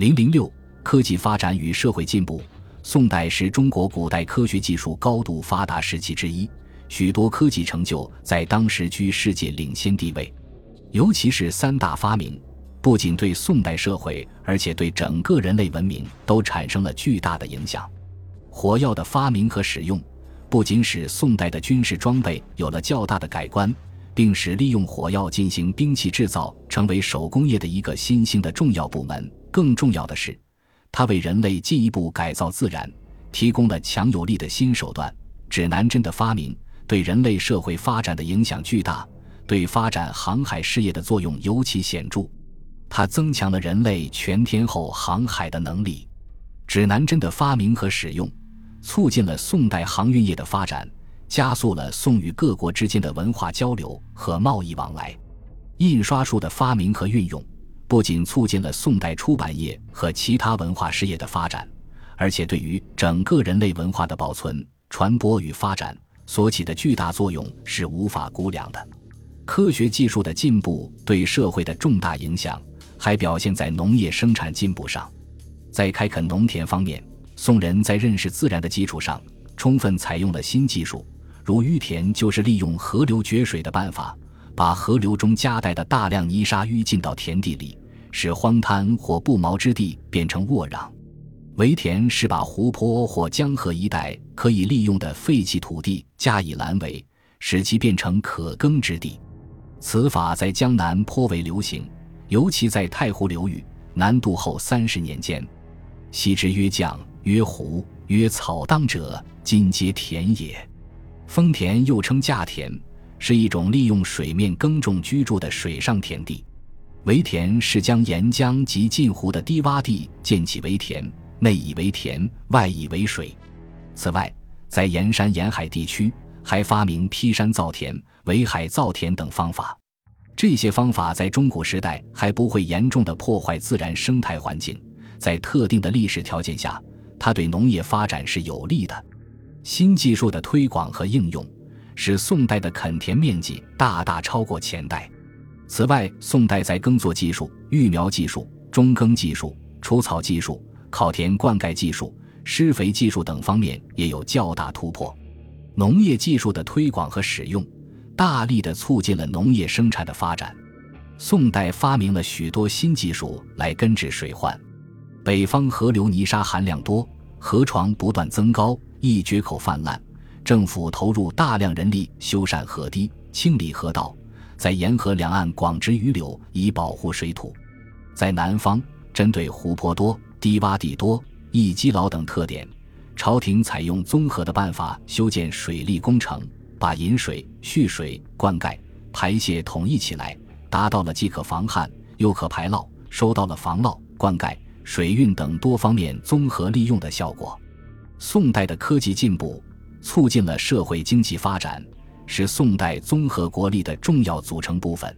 零零六科技发展与社会进步。宋代是中国古代科学技术高度发达时期之一，许多科技成就在当时居世界领先地位。尤其是三大发明，不仅对宋代社会，而且对整个人类文明都产生了巨大的影响。火药的发明和使用，不仅使宋代的军事装备有了较大的改观，并使利用火药进行兵器制造成为手工业的一个新兴的重要部门。更重要的是，它为人类进一步改造自然提供了强有力的新手段。指南针的发明对人类社会发展的影响巨大，对发展航海事业的作用尤其显著。它增强了人类全天候航海的能力。指南针的发明和使用，促进了宋代航运业的发展，加速了宋与各国之间的文化交流和贸易往来。印刷术的发明和运用。不仅促进了宋代出版业和其他文化事业的发展，而且对于整个人类文化的保存、传播与发展所起的巨大作用是无法估量的。科学技术的进步对社会的重大影响，还表现在农业生产进步上。在开垦农田方面，宋人在认识自然的基础上，充分采用了新技术，如淤田就是利用河流决水的办法。把河流中夹带的大量泥沙淤进到田地里，使荒滩或不毛之地变成沃壤；围田是把湖泊或江河一带可以利用的废弃土地加以拦围，使其变成可耕之地。此法在江南颇为流行，尤其在太湖流域。南渡后三十年间，昔之曰江、曰湖、曰草当者，今皆田也。丰田又称稼田。是一种利用水面耕种居住的水上田地，围田是将沿江及近湖的低洼地建起围田，内以为田，外以为水。此外，在沿山沿海地区还发明劈山造田、围海造田等方法。这些方法在中古时代还不会严重的破坏自然生态环境，在特定的历史条件下，它对农业发展是有利的。新技术的推广和应用。使宋代的垦田面积大大超过前代。此外，宋代在耕作技术、育苗技术、中耕技术、除草技术、烤田灌溉技术、施肥技术等方面也有较大突破。农业技术的推广和使用，大力的促进了农业生产的发展。宋代发明了许多新技术来根治水患。北方河流泥沙含量多，河床不断增高，易决口泛滥。政府投入大量人力修缮河堤、清理河道，在沿河两岸广植榆柳，以保护水土。在南方，针对湖泊多、低洼地多、易积涝等特点，朝廷采用综合的办法修建水利工程，把引水、蓄水、灌溉、排泄统一起来，达到了既可防旱又可排涝，收到了防涝、灌溉、水运等多方面综合利用的效果。宋代的科技进步。促进了社会经济发展，是宋代综合国力的重要组成部分。